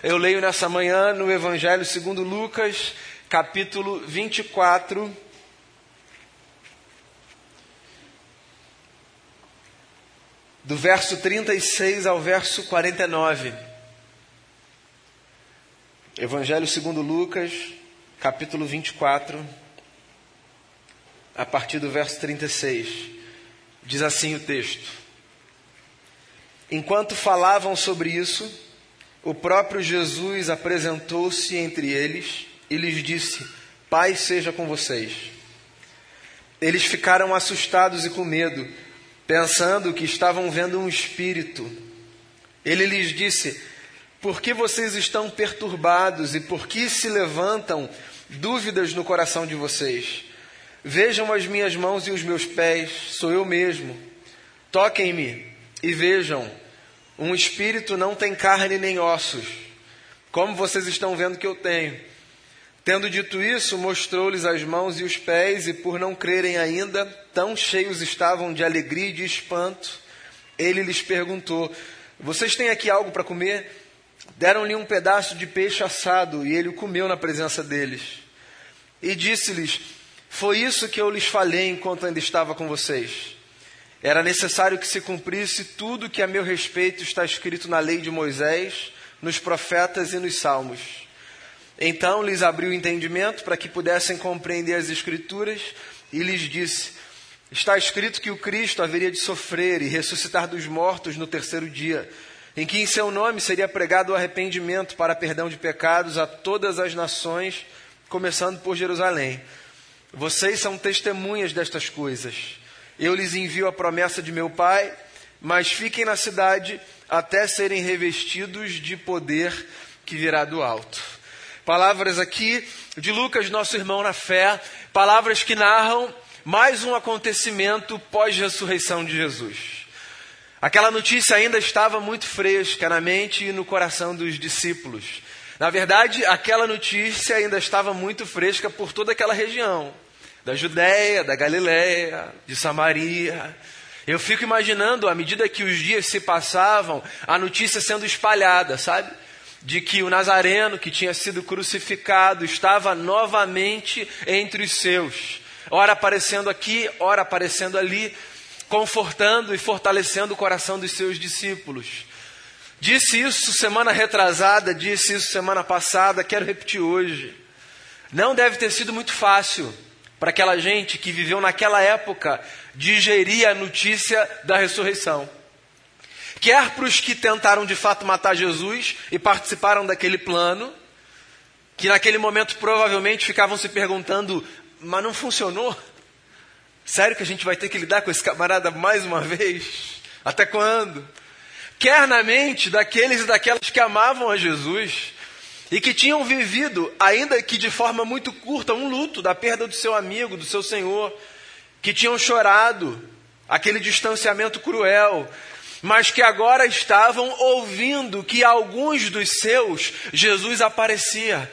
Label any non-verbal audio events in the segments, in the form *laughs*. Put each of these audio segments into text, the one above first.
Eu leio nessa manhã no Evangelho segundo Lucas, capítulo 24. Do verso 36 ao verso 49. Evangelho segundo Lucas, capítulo 24, a partir do verso 36. Diz assim o texto: Enquanto falavam sobre isso, o próprio Jesus apresentou-se entre eles e lhes disse: Paz seja com vocês. Eles ficaram assustados e com medo, pensando que estavam vendo um espírito. Ele lhes disse: Por que vocês estão perturbados e por que se levantam dúvidas no coração de vocês? Vejam as minhas mãos e os meus pés, sou eu mesmo. Toquem-me e vejam um espírito não tem carne nem ossos, como vocês estão vendo que eu tenho. Tendo dito isso, mostrou-lhes as mãos e os pés, e por não crerem ainda, tão cheios estavam de alegria e de espanto, ele lhes perguntou: Vocês têm aqui algo para comer? Deram-lhe um pedaço de peixe assado, e ele o comeu na presença deles. E disse-lhes: Foi isso que eu lhes falei enquanto ainda estava com vocês. Era necessário que se cumprisse tudo que a meu respeito está escrito na lei de Moisés, nos profetas e nos salmos. Então lhes abriu o entendimento para que pudessem compreender as Escrituras e lhes disse: Está escrito que o Cristo haveria de sofrer e ressuscitar dos mortos no terceiro dia, em que em seu nome seria pregado o arrependimento para perdão de pecados a todas as nações, começando por Jerusalém. Vocês são testemunhas destas coisas. Eu lhes envio a promessa de meu Pai, mas fiquem na cidade até serem revestidos de poder que virá do alto. Palavras aqui de Lucas, nosso irmão na fé, palavras que narram mais um acontecimento pós-ressurreição de Jesus. Aquela notícia ainda estava muito fresca na mente e no coração dos discípulos. Na verdade, aquela notícia ainda estava muito fresca por toda aquela região da Judéia, da Galiléia, de Samaria. Eu fico imaginando, à medida que os dias se passavam, a notícia sendo espalhada, sabe? De que o Nazareno, que tinha sido crucificado, estava novamente entre os seus, ora aparecendo aqui, ora aparecendo ali, confortando e fortalecendo o coração dos seus discípulos. Disse isso semana retrasada, disse isso semana passada, quero repetir hoje. Não deve ter sido muito fácil para aquela gente que viveu naquela época digerir a notícia da ressurreição. Quer para os que tentaram de fato matar Jesus e participaram daquele plano, que naquele momento provavelmente ficavam se perguntando: mas não funcionou? Sério que a gente vai ter que lidar com esse camarada mais uma vez? Até quando? Quer na mente daqueles e daquelas que amavam a Jesus e que tinham vivido, ainda que de forma muito curta, um luto da perda do seu amigo, do seu Senhor, que tinham chorado aquele distanciamento cruel, mas que agora estavam ouvindo que alguns dos seus Jesus aparecia.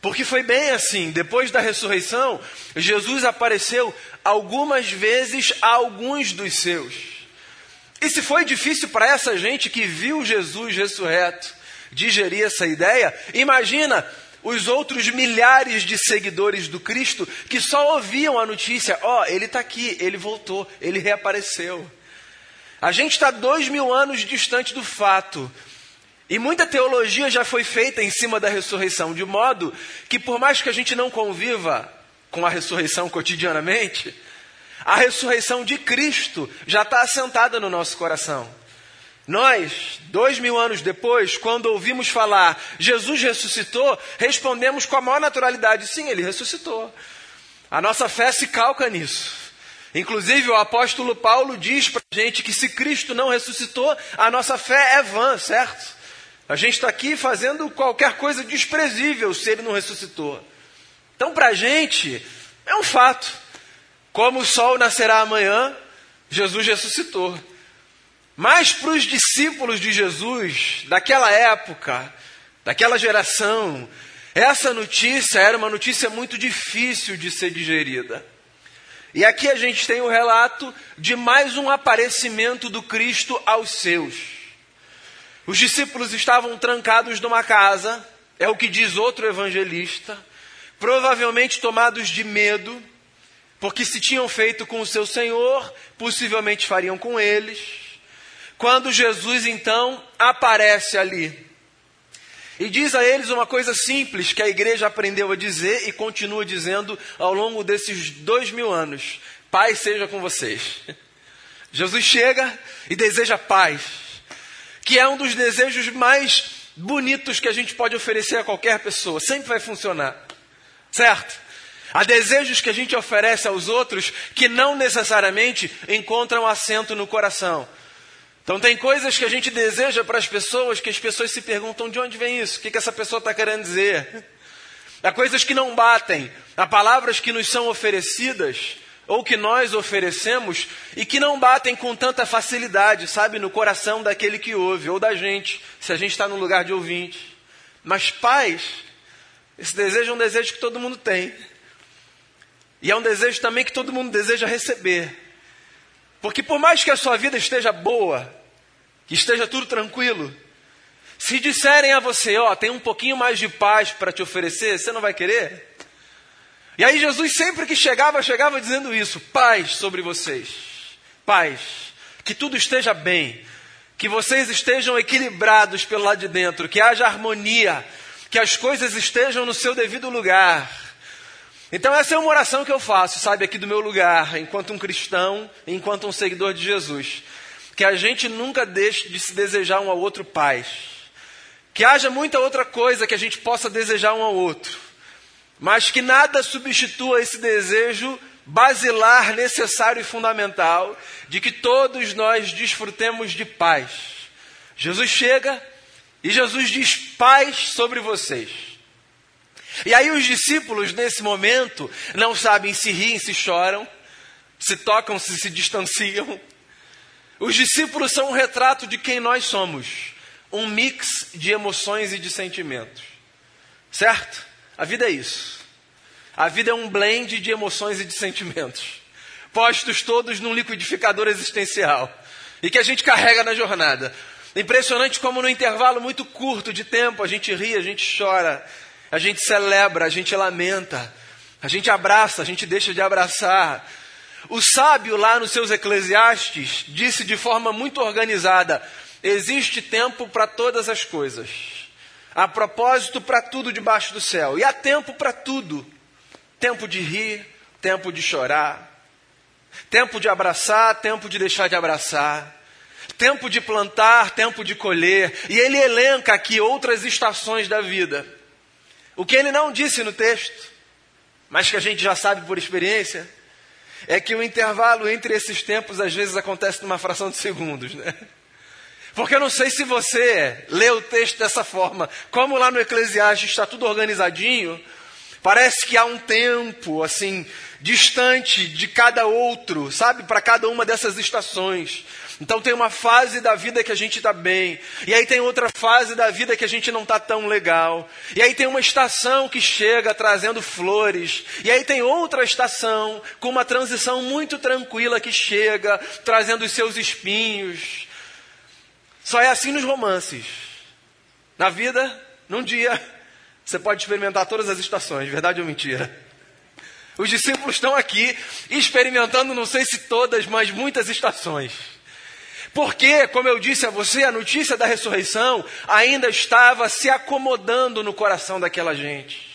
Porque foi bem assim, depois da ressurreição, Jesus apareceu algumas vezes a alguns dos seus. E se foi difícil para essa gente que viu Jesus ressurreto, digerir essa ideia, imagina os outros milhares de seguidores do Cristo que só ouviam a notícia: ó, oh, ele está aqui, ele voltou, ele reapareceu. A gente está dois mil anos distante do fato. E muita teologia já foi feita em cima da ressurreição, de modo que, por mais que a gente não conviva com a ressurreição cotidianamente, a ressurreição de Cristo já está assentada no nosso coração. Nós, dois mil anos depois, quando ouvimos falar Jesus ressuscitou, respondemos com a maior naturalidade: sim, ele ressuscitou. A nossa fé se calca nisso. Inclusive, o apóstolo Paulo diz para a gente que se Cristo não ressuscitou, a nossa fé é vã, certo? A gente está aqui fazendo qualquer coisa desprezível se ele não ressuscitou. Então, para a gente, é um fato. Como o sol nascerá amanhã, Jesus ressuscitou. Mas para os discípulos de Jesus, daquela época, daquela geração, essa notícia era uma notícia muito difícil de ser digerida. E aqui a gente tem o relato de mais um aparecimento do Cristo aos seus. Os discípulos estavam trancados numa casa, é o que diz outro evangelista, provavelmente tomados de medo, porque se tinham feito com o seu Senhor, possivelmente fariam com eles. Quando Jesus então aparece ali e diz a eles uma coisa simples que a igreja aprendeu a dizer e continua dizendo ao longo desses dois mil anos: Paz seja com vocês. *laughs* Jesus chega e deseja paz que é um dos desejos mais bonitos que a gente pode oferecer a qualquer pessoa. Sempre vai funcionar. Certo? Há desejos que a gente oferece aos outros que não necessariamente encontram assento no coração. Então, tem coisas que a gente deseja para as pessoas que as pessoas se perguntam de onde vem isso, o que, que essa pessoa está querendo dizer. Há coisas que não batem, há palavras que nos são oferecidas ou que nós oferecemos e que não batem com tanta facilidade, sabe, no coração daquele que ouve, ou da gente, se a gente está no lugar de ouvinte. Mas paz, esse desejo é um desejo que todo mundo tem. E é um desejo também que todo mundo deseja receber. Porque por mais que a sua vida esteja boa, que esteja tudo tranquilo, se disserem a você, ó, tem um pouquinho mais de paz para te oferecer, você não vai querer? E aí Jesus sempre que chegava, chegava dizendo isso: paz sobre vocês, paz, que tudo esteja bem, que vocês estejam equilibrados pelo lado de dentro, que haja harmonia, que as coisas estejam no seu devido lugar. Então essa é uma oração que eu faço, sabe, aqui do meu lugar, enquanto um cristão, enquanto um seguidor de Jesus. Que a gente nunca deixe de se desejar um ao outro paz. Que haja muita outra coisa que a gente possa desejar um ao outro mas que nada substitua esse desejo basilar, necessário e fundamental de que todos nós desfrutemos de paz. Jesus chega e Jesus diz paz sobre vocês. E aí os discípulos, nesse momento, não sabem se riem, se choram, se tocam, se se distanciam. Os discípulos são um retrato de quem nós somos, um mix de emoções e de sentimentos. Certo? A vida é isso. A vida é um blend de emoções e de sentimentos, postos todos num liquidificador existencial e que a gente carrega na jornada. Impressionante como no intervalo muito curto de tempo a gente ri, a gente chora, a gente celebra, a gente lamenta, a gente abraça, a gente deixa de abraçar. O sábio, lá nos seus Eclesiastes, disse de forma muito organizada: existe tempo para todas as coisas. Há propósito para tudo debaixo do céu. E há tempo para tudo. Tempo de rir, tempo de chorar. Tempo de abraçar, tempo de deixar de abraçar. Tempo de plantar, tempo de colher. E ele elenca aqui outras estações da vida. O que ele não disse no texto, mas que a gente já sabe por experiência, é que o intervalo entre esses tempos às vezes acontece numa fração de segundos, né? Porque eu não sei se você lê o texto dessa forma. Como lá no Eclesiastes está tudo organizadinho, parece que há um tempo, assim, distante de cada outro, sabe? Para cada uma dessas estações. Então tem uma fase da vida que a gente está bem, e aí tem outra fase da vida que a gente não está tão legal, e aí tem uma estação que chega trazendo flores, e aí tem outra estação com uma transição muito tranquila que chega trazendo os seus espinhos. Só é assim nos romances. Na vida, num dia, você pode experimentar todas as estações, verdade ou mentira? Os discípulos estão aqui experimentando, não sei se todas, mas muitas estações. Porque, como eu disse a você, a notícia da ressurreição ainda estava se acomodando no coração daquela gente.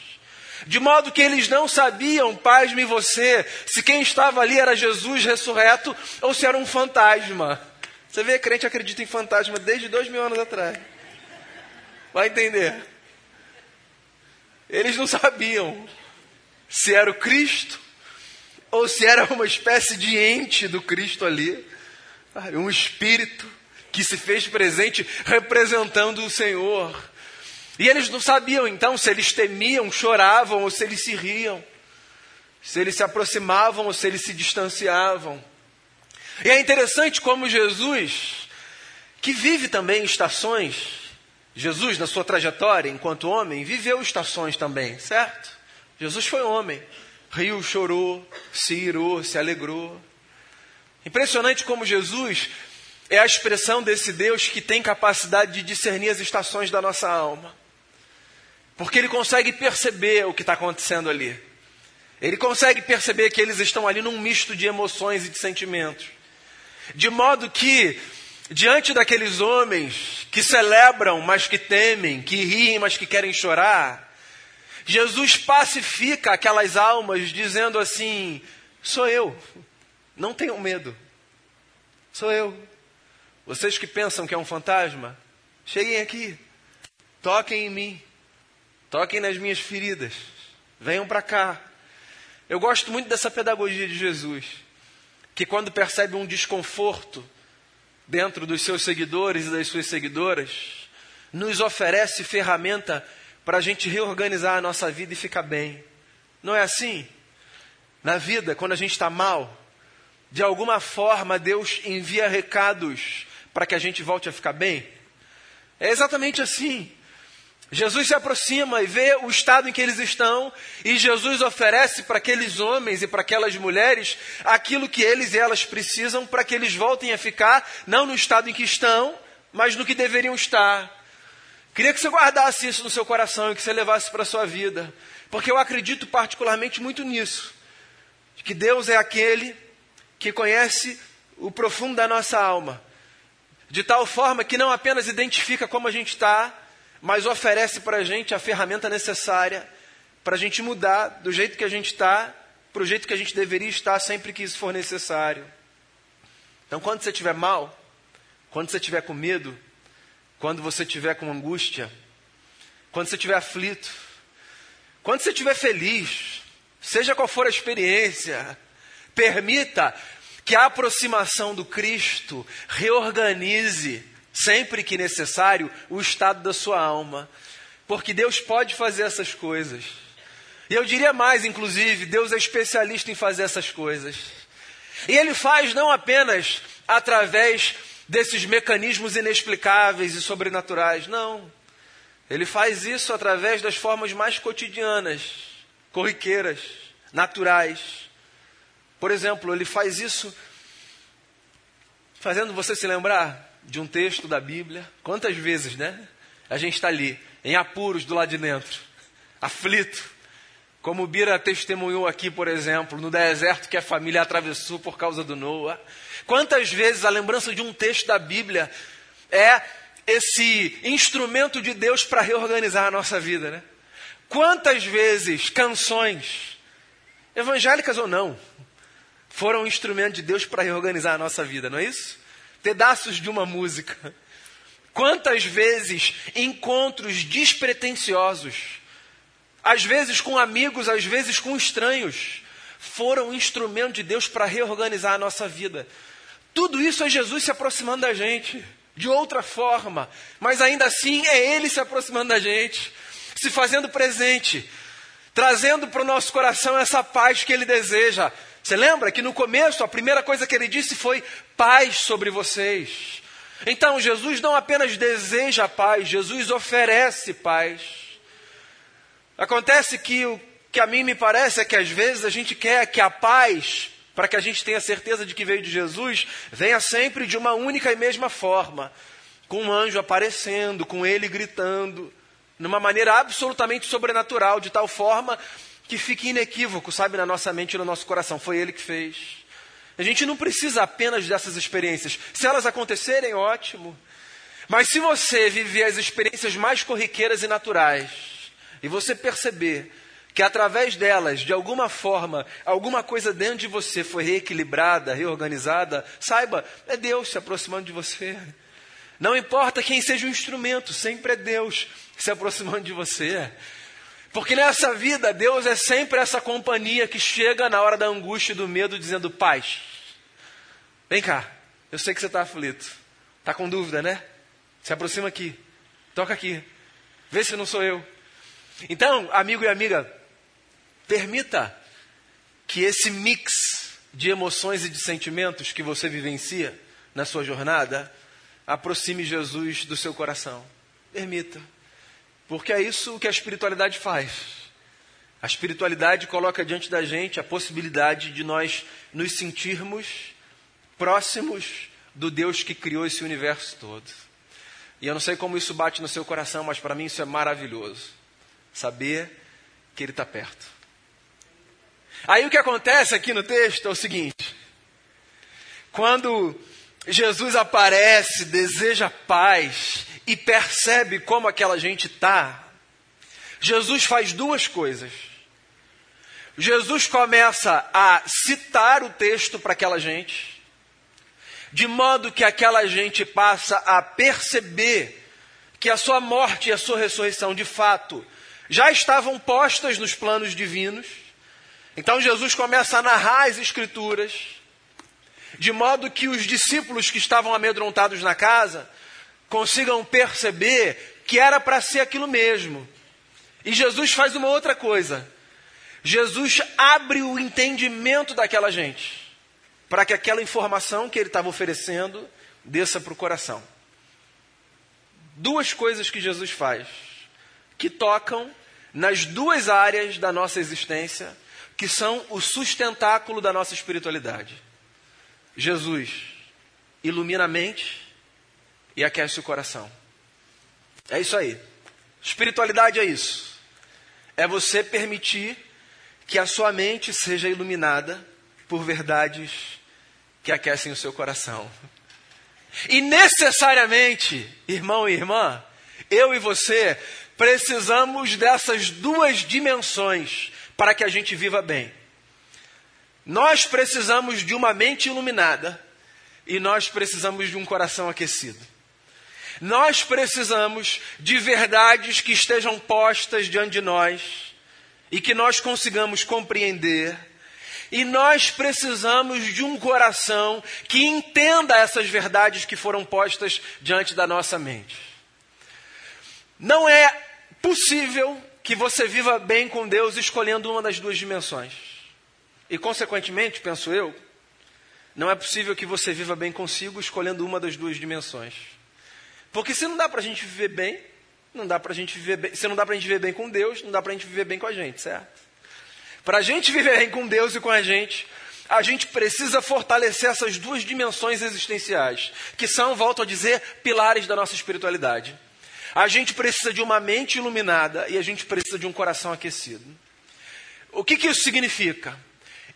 De modo que eles não sabiam, pasme você, se quem estava ali era Jesus ressurreto ou se era um fantasma. Você vê, crente acredita em fantasma desde dois mil anos atrás. Vai entender. Eles não sabiam se era o Cristo ou se era uma espécie de ente do Cristo ali, um espírito que se fez presente representando o Senhor. E eles não sabiam então se eles temiam, choravam ou se eles se riam, se eles se aproximavam ou se eles se distanciavam. E é interessante como Jesus, que vive também estações, Jesus, na sua trajetória enquanto homem, viveu estações também, certo? Jesus foi homem, riu, chorou, se irou, se alegrou. Impressionante como Jesus, é a expressão desse Deus que tem capacidade de discernir as estações da nossa alma. Porque ele consegue perceber o que está acontecendo ali. Ele consegue perceber que eles estão ali num misto de emoções e de sentimentos. De modo que, diante daqueles homens que celebram, mas que temem, que riem, mas que querem chorar, Jesus pacifica aquelas almas dizendo assim: sou eu, não tenham medo, sou eu. Vocês que pensam que é um fantasma, cheguem aqui, toquem em mim, toquem nas minhas feridas, venham para cá. Eu gosto muito dessa pedagogia de Jesus, que quando percebe um desconforto dentro dos seus seguidores e das suas seguidoras, nos oferece ferramenta para a gente reorganizar a nossa vida e ficar bem. Não é assim? Na vida, quando a gente está mal, de alguma forma Deus envia recados para que a gente volte a ficar bem? É exatamente assim. Jesus se aproxima e vê o estado em que eles estão, e Jesus oferece para aqueles homens e para aquelas mulheres aquilo que eles e elas precisam para que eles voltem a ficar, não no estado em que estão, mas no que deveriam estar. Queria que você guardasse isso no seu coração e que você levasse para a sua vida, porque eu acredito particularmente muito nisso, que Deus é aquele que conhece o profundo da nossa alma, de tal forma que não apenas identifica como a gente está, mas oferece para a gente a ferramenta necessária para a gente mudar do jeito que a gente está para o jeito que a gente deveria estar sempre que isso for necessário. Então, quando você estiver mal, quando você estiver com medo, quando você estiver com angústia, quando você estiver aflito, quando você estiver feliz, seja qual for a experiência, permita que a aproximação do Cristo reorganize sempre que necessário, o estado da sua alma. Porque Deus pode fazer essas coisas. E eu diria mais, inclusive, Deus é especialista em fazer essas coisas. E Ele faz não apenas através desses mecanismos inexplicáveis e sobrenaturais, não. Ele faz isso através das formas mais cotidianas, corriqueiras, naturais. Por exemplo, ele faz isso fazendo você se lembrar de um texto da Bíblia. Quantas vezes, né? A gente está ali, em apuros do lado de dentro, aflito. Como Bira testemunhou aqui, por exemplo, no deserto que a família atravessou por causa do Noah. Quantas vezes a lembrança de um texto da Bíblia é esse instrumento de Deus para reorganizar a nossa vida, né? Quantas vezes canções, evangélicas ou não, foram um instrumento de Deus para reorganizar a nossa vida, não é isso? pedaços de uma música. Quantas vezes encontros despretensiosos, às vezes com amigos, às vezes com estranhos, foram um instrumento de Deus para reorganizar a nossa vida. Tudo isso é Jesus se aproximando da gente, de outra forma, mas ainda assim é Ele se aproximando da gente, se fazendo presente, trazendo para o nosso coração essa paz que Ele deseja, você lembra que no começo a primeira coisa que ele disse foi paz sobre vocês. Então Jesus não apenas deseja paz, Jesus oferece paz. Acontece que o que a mim me parece é que às vezes a gente quer que a paz, para que a gente tenha certeza de que veio de Jesus, venha sempre de uma única e mesma forma, com um anjo aparecendo, com ele gritando, numa maneira absolutamente sobrenatural, de tal forma que fique inequívoco, sabe, na nossa mente e no nosso coração. Foi Ele que fez. A gente não precisa apenas dessas experiências. Se elas acontecerem, ótimo. Mas se você viver as experiências mais corriqueiras e naturais, e você perceber que através delas, de alguma forma, alguma coisa dentro de você foi reequilibrada, reorganizada, saiba, é Deus se aproximando de você. Não importa quem seja o instrumento, sempre é Deus se aproximando de você. Porque nessa vida, Deus é sempre essa companhia que chega na hora da angústia e do medo, dizendo: Paz, vem cá, eu sei que você está aflito, está com dúvida, né? Se aproxima aqui, toca aqui, vê se não sou eu. Então, amigo e amiga, permita que esse mix de emoções e de sentimentos que você vivencia na sua jornada aproxime Jesus do seu coração. Permita. Porque é isso que a espiritualidade faz. A espiritualidade coloca diante da gente a possibilidade de nós nos sentirmos próximos do Deus que criou esse universo todo. E eu não sei como isso bate no seu coração, mas para mim isso é maravilhoso. Saber que Ele está perto. Aí o que acontece aqui no texto é o seguinte: quando Jesus aparece, deseja paz e percebe como aquela gente está, Jesus faz duas coisas. Jesus começa a citar o texto para aquela gente, de modo que aquela gente passa a perceber que a sua morte e a sua ressurreição, de fato, já estavam postas nos planos divinos. Então Jesus começa a narrar as Escrituras, de modo que os discípulos que estavam amedrontados na casa consigam perceber que era para ser aquilo mesmo. E Jesus faz uma outra coisa. Jesus abre o entendimento daquela gente, para que aquela informação que ele estava oferecendo desça para o coração. Duas coisas que Jesus faz, que tocam nas duas áreas da nossa existência, que são o sustentáculo da nossa espiritualidade. Jesus ilumina a mente e aquece o coração. É isso aí. Espiritualidade é isso. É você permitir que a sua mente seja iluminada por verdades que aquecem o seu coração. E necessariamente, irmão e irmã, eu e você precisamos dessas duas dimensões para que a gente viva bem. Nós precisamos de uma mente iluminada e nós precisamos de um coração aquecido. Nós precisamos de verdades que estejam postas diante de nós e que nós consigamos compreender. E nós precisamos de um coração que entenda essas verdades que foram postas diante da nossa mente. Não é possível que você viva bem com Deus escolhendo uma das duas dimensões. E, consequentemente, penso eu, não é possível que você viva bem consigo escolhendo uma das duas dimensões. Porque se não dá para a gente viver bem, não dá pra gente viver bem. Se não dá pra gente viver bem com Deus, não dá pra gente viver bem com a gente, certo? Para a gente viver bem com Deus e com a gente, a gente precisa fortalecer essas duas dimensões existenciais, que são, volto a dizer, pilares da nossa espiritualidade. A gente precisa de uma mente iluminada e a gente precisa de um coração aquecido. O que, que isso significa?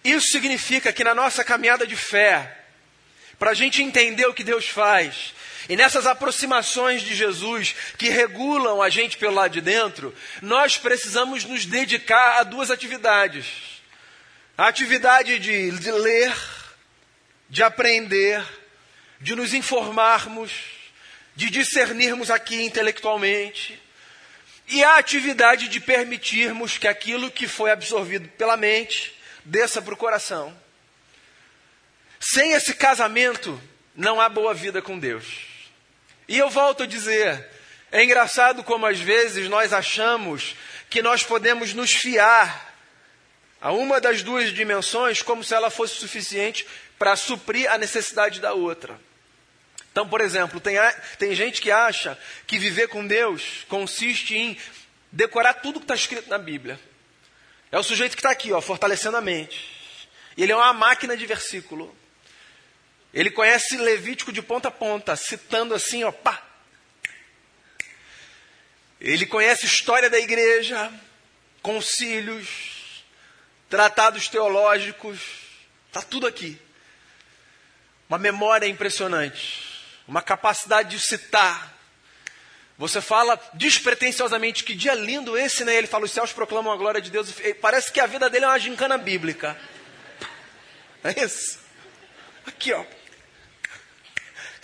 Isso significa que na nossa caminhada de fé, para a gente entender o que Deus faz, e nessas aproximações de Jesus que regulam a gente pelo lado de dentro, nós precisamos nos dedicar a duas atividades: a atividade de, de ler, de aprender, de nos informarmos, de discernirmos aqui intelectualmente, e a atividade de permitirmos que aquilo que foi absorvido pela mente desça para o coração. Sem esse casamento, não há boa vida com Deus. E eu volto a dizer: é engraçado como às vezes nós achamos que nós podemos nos fiar a uma das duas dimensões como se ela fosse suficiente para suprir a necessidade da outra. Então, por exemplo, tem, tem gente que acha que viver com Deus consiste em decorar tudo que está escrito na Bíblia. É o sujeito que está aqui, ó, fortalecendo a mente. Ele é uma máquina de versículo. Ele conhece Levítico de ponta a ponta, citando assim, ó, pá. Ele conhece história da igreja, concílios, tratados teológicos, está tudo aqui. Uma memória impressionante, uma capacidade de citar. Você fala despretensiosamente que dia lindo esse, né? Ele fala: os céus proclamam a glória de Deus. Parece que a vida dele é uma gincana bíblica. É isso? Aqui, ó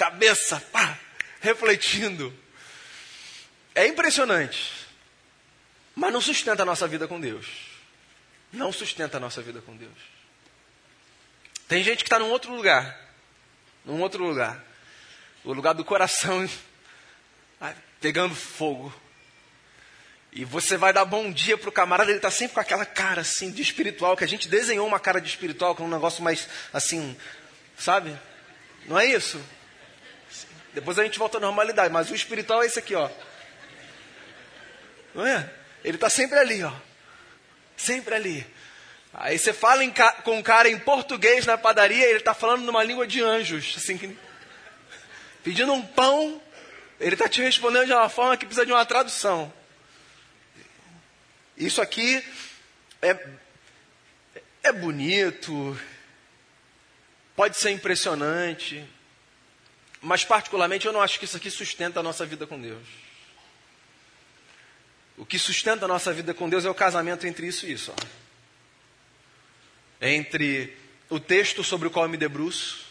cabeça, pá, refletindo. É impressionante. Mas não sustenta a nossa vida com Deus. Não sustenta a nossa vida com Deus. Tem gente que está num outro lugar. Num outro lugar. O lugar do coração pegando fogo. E você vai dar bom dia pro camarada, ele está sempre com aquela cara assim de espiritual, que a gente desenhou uma cara de espiritual com um negócio mais assim, sabe? Não é isso? Depois a gente volta à normalidade, mas o espiritual é esse aqui, ó. Não é? Ele está sempre ali, ó. Sempre ali. Aí você fala com um cara em português na padaria, ele está falando numa língua de anjos, assim que pedindo um pão, ele está te respondendo de uma forma que precisa de uma tradução. Isso aqui é, é bonito, pode ser impressionante, mas particularmente eu não acho que isso aqui sustenta a nossa vida com Deus. O que sustenta a nossa vida com Deus é o casamento entre isso e isso. Ó. Entre o texto sobre o qual eu me debruço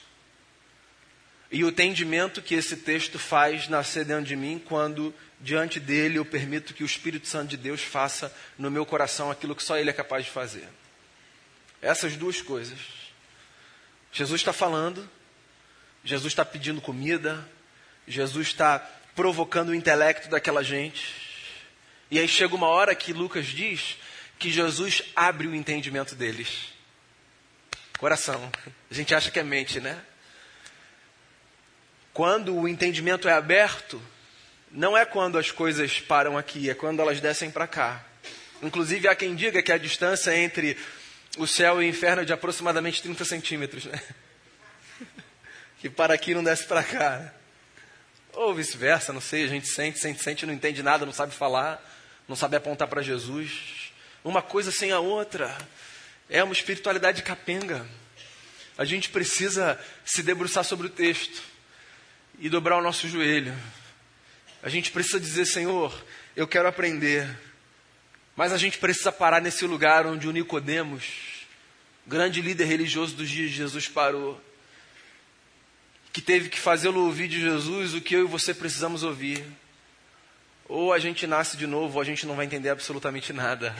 e o entendimento que esse texto faz nascer dentro de mim quando, diante dele, eu permito que o Espírito Santo de Deus faça no meu coração aquilo que só ele é capaz de fazer. Essas duas coisas. Jesus está falando, Jesus está pedindo comida, Jesus está provocando o intelecto daquela gente. E aí chega uma hora que Lucas diz que Jesus abre o entendimento deles. Coração. A gente acha que é mente, né? Quando o entendimento é aberto, não é quando as coisas param aqui, é quando elas descem para cá. Inclusive, há quem diga que a distância entre o céu e o inferno é de aproximadamente 30 centímetros, né? *laughs* Que para aqui não desce para cá. Ou vice-versa, não sei, a gente sente, sente, sente, não entende nada, não sabe falar, não sabe apontar para Jesus. Uma coisa sem a outra. É uma espiritualidade capenga. A gente precisa se debruçar sobre o texto e dobrar o nosso joelho. A gente precisa dizer, Senhor, eu quero aprender. Mas a gente precisa parar nesse lugar onde o Nicodemos, grande líder religioso dos dias de Jesus, parou. Que teve que fazê-lo ouvir de Jesus o que eu e você precisamos ouvir. Ou a gente nasce de novo, ou a gente não vai entender absolutamente nada.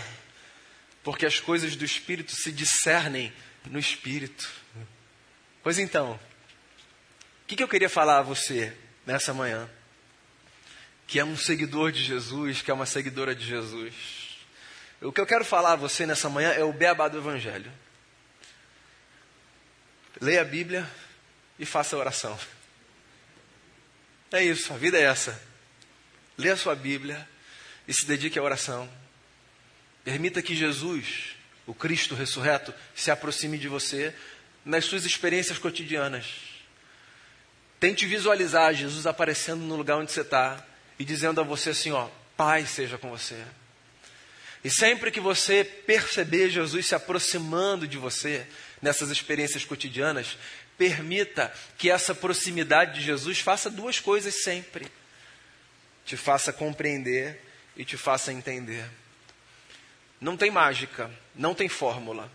Porque as coisas do Espírito se discernem no Espírito. Pois então, o que, que eu queria falar a você nessa manhã? Que é um seguidor de Jesus, que é uma seguidora de Jesus. O que eu quero falar a você nessa manhã é o beabá do Evangelho. Leia a Bíblia e faça a oração. É isso, a vida é essa. Leia a sua Bíblia e se dedique à oração. Permita que Jesus, o Cristo ressurreto, se aproxime de você nas suas experiências cotidianas. Tente visualizar Jesus aparecendo no lugar onde você está e dizendo a você assim: ó, Pai seja com você. E sempre que você perceber Jesus se aproximando de você nessas experiências cotidianas, permita que essa proximidade de Jesus faça duas coisas sempre: te faça compreender e te faça entender. Não tem mágica, não tem fórmula.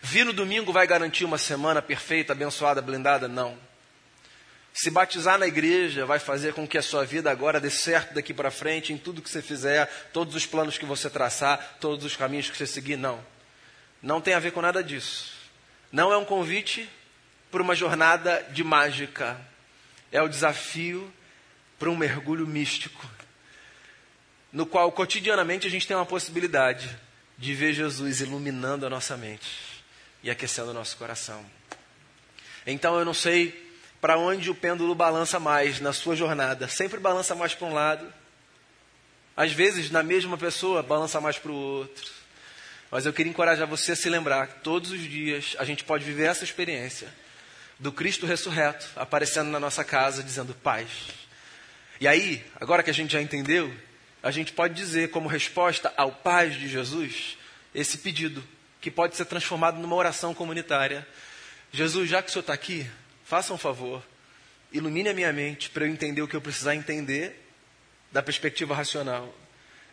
Vir no domingo vai garantir uma semana perfeita, abençoada, blindada? Não. Se batizar na igreja vai fazer com que a sua vida agora dê certo daqui para frente em tudo que você fizer, todos os planos que você traçar, todos os caminhos que você seguir? Não. Não tem a ver com nada disso. Não é um convite para uma jornada de mágica. É o desafio para um mergulho místico no qual cotidianamente a gente tem uma possibilidade de ver Jesus iluminando a nossa mente e aquecendo o nosso coração. Então eu não sei para onde o pêndulo balança mais na sua jornada. Sempre balança mais para um lado. Às vezes, na mesma pessoa, balança mais para o outro. Mas eu queria encorajar você a se lembrar que todos os dias a gente pode viver essa experiência do Cristo ressurreto aparecendo na nossa casa dizendo paz. E aí, agora que a gente já entendeu, a gente pode dizer, como resposta ao paz de Jesus, esse pedido, que pode ser transformado numa oração comunitária. Jesus, já que o Senhor está aqui, faça um favor, ilumine a minha mente para eu entender o que eu precisar entender da perspectiva racional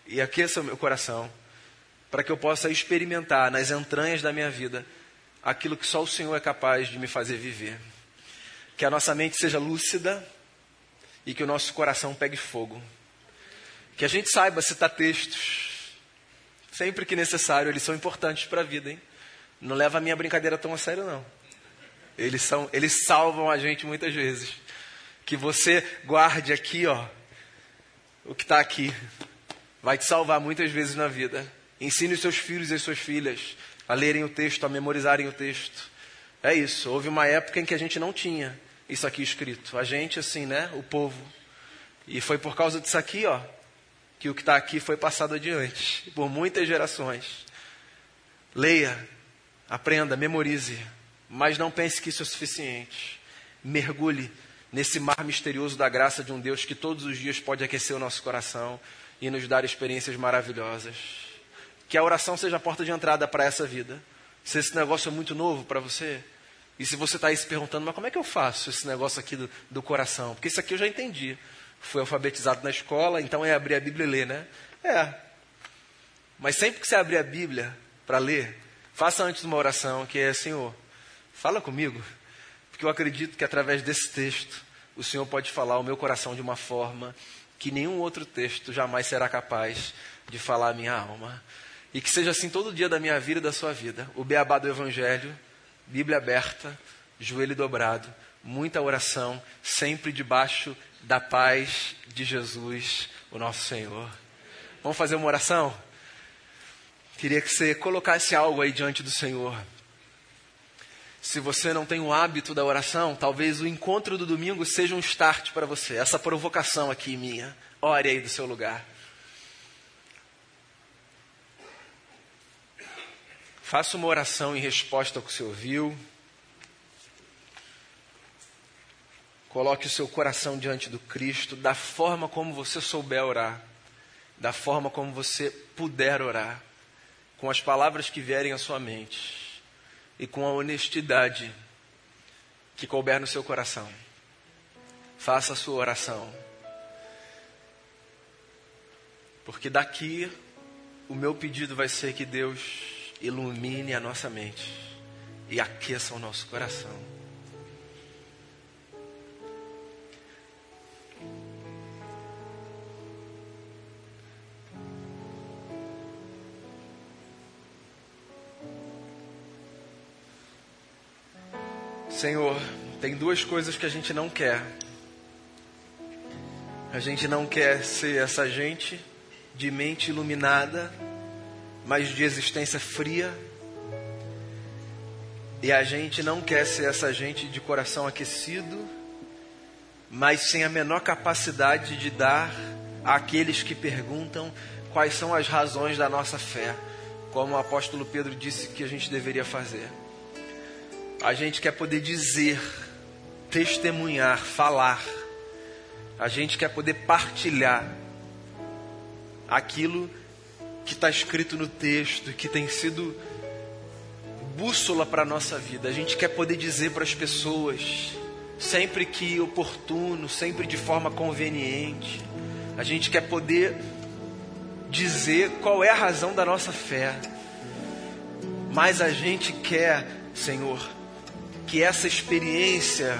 e aqueça o meu coração para que eu possa experimentar nas entranhas da minha vida aquilo que só o Senhor é capaz de me fazer viver. Que a nossa mente seja lúcida e que o nosso coração pegue fogo. Que a gente saiba citar textos. Sempre que necessário, eles são importantes para a vida, hein? Não leva a minha brincadeira tão a sério, não. Eles, são, eles salvam a gente muitas vezes. Que você guarde aqui, ó, o que está aqui. Vai te salvar muitas vezes na vida. Ensine os seus filhos e as suas filhas a lerem o texto, a memorizarem o texto. É isso. Houve uma época em que a gente não tinha isso aqui escrito. A gente, assim, né? O povo. E foi por causa disso aqui, ó, que o que está aqui foi passado adiante *laughs* por muitas gerações. Leia, aprenda, memorize, mas não pense que isso é suficiente. Mergulhe nesse mar misterioso da graça de um Deus que todos os dias pode aquecer o nosso coração e nos dar experiências maravilhosas. Que a oração seja a porta de entrada para essa vida. Se esse negócio é muito novo para você, e se você está aí se perguntando, mas como é que eu faço esse negócio aqui do, do coração? Porque isso aqui eu já entendi. Fui alfabetizado na escola, então é abrir a Bíblia e ler, né? É. Mas sempre que você abrir a Bíblia para ler, faça antes uma oração que é: Senhor, fala comigo. Porque eu acredito que através desse texto, o Senhor pode falar ao meu coração de uma forma que nenhum outro texto jamais será capaz de falar a minha alma. E que seja assim todo dia da minha vida e da sua vida. O beabá do Evangelho, Bíblia aberta, joelho dobrado, muita oração, sempre debaixo da paz de Jesus, o nosso Senhor. Vamos fazer uma oração? Queria que você colocasse algo aí diante do Senhor. Se você não tem o hábito da oração, talvez o encontro do domingo seja um start para você. Essa provocação aqui minha. Ore aí do seu lugar. Faça uma oração em resposta ao que você ouviu. Coloque o seu coração diante do Cristo da forma como você souber orar, da forma como você puder orar, com as palavras que vierem à sua mente e com a honestidade que couber no seu coração. Faça a sua oração. Porque daqui o meu pedido vai ser que Deus ilumine a nossa mente e aqueça o nosso coração. Senhor, tem duas coisas que a gente não quer. A gente não quer ser essa gente de mente iluminada mas de existência fria. E a gente não quer ser essa gente de coração aquecido, mas sem a menor capacidade de dar àqueles que perguntam quais são as razões da nossa fé, como o apóstolo Pedro disse que a gente deveria fazer. A gente quer poder dizer, testemunhar, falar. A gente quer poder partilhar aquilo que está escrito no texto, que tem sido bússola para a nossa vida. A gente quer poder dizer para as pessoas, sempre que oportuno, sempre de forma conveniente, a gente quer poder dizer qual é a razão da nossa fé. Mas a gente quer, Senhor, que essa experiência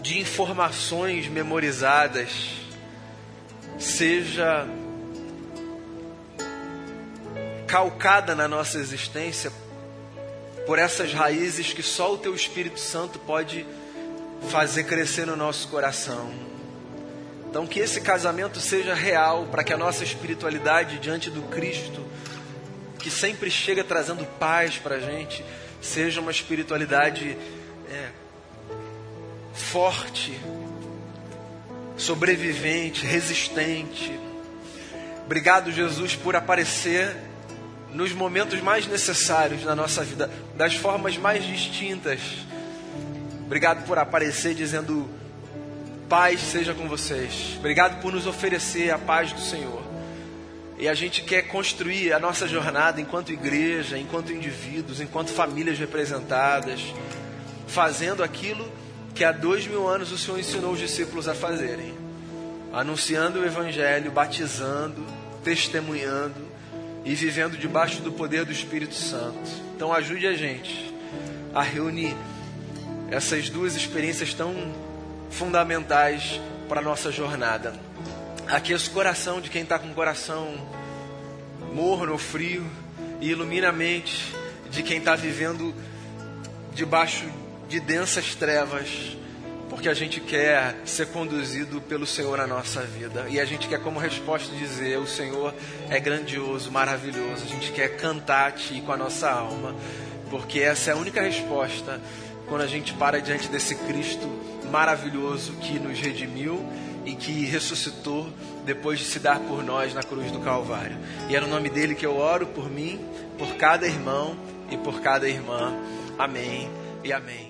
de informações memorizadas seja calcada na nossa existência por essas raízes que só o Teu Espírito Santo pode fazer crescer no nosso coração. Então, que esse casamento seja real, para que a nossa espiritualidade diante do Cristo, que sempre chega trazendo paz para a gente, seja uma espiritualidade é, forte, sobrevivente, resistente. Obrigado, Jesus, por aparecer nos momentos mais necessários na nossa vida, das formas mais distintas. Obrigado por aparecer dizendo: paz seja com vocês. Obrigado por nos oferecer a paz do Senhor. E a gente quer construir a nossa jornada enquanto igreja, enquanto indivíduos, enquanto famílias representadas, fazendo aquilo que há dois mil anos o Senhor ensinou os discípulos a fazerem: anunciando o Evangelho, batizando, testemunhando e vivendo debaixo do poder do Espírito Santo. Então ajude a gente a reunir essas duas experiências tão fundamentais para a nossa jornada. Aqueça o coração de quem está com o coração morno ou frio e ilumina a mente de quem está vivendo debaixo de densas trevas porque a gente quer ser conduzido pelo Senhor na nossa vida. E a gente quer, como resposta, dizer: O Senhor é grandioso, maravilhoso. A gente quer cantar a Ti com a nossa alma, porque essa é a única resposta quando a gente para diante desse Cristo maravilhoso que nos redimiu e que ressuscitou depois de se dar por nós na cruz do Calvário. E é no nome dele que eu oro por mim, por cada irmão e por cada irmã. Amém e amém.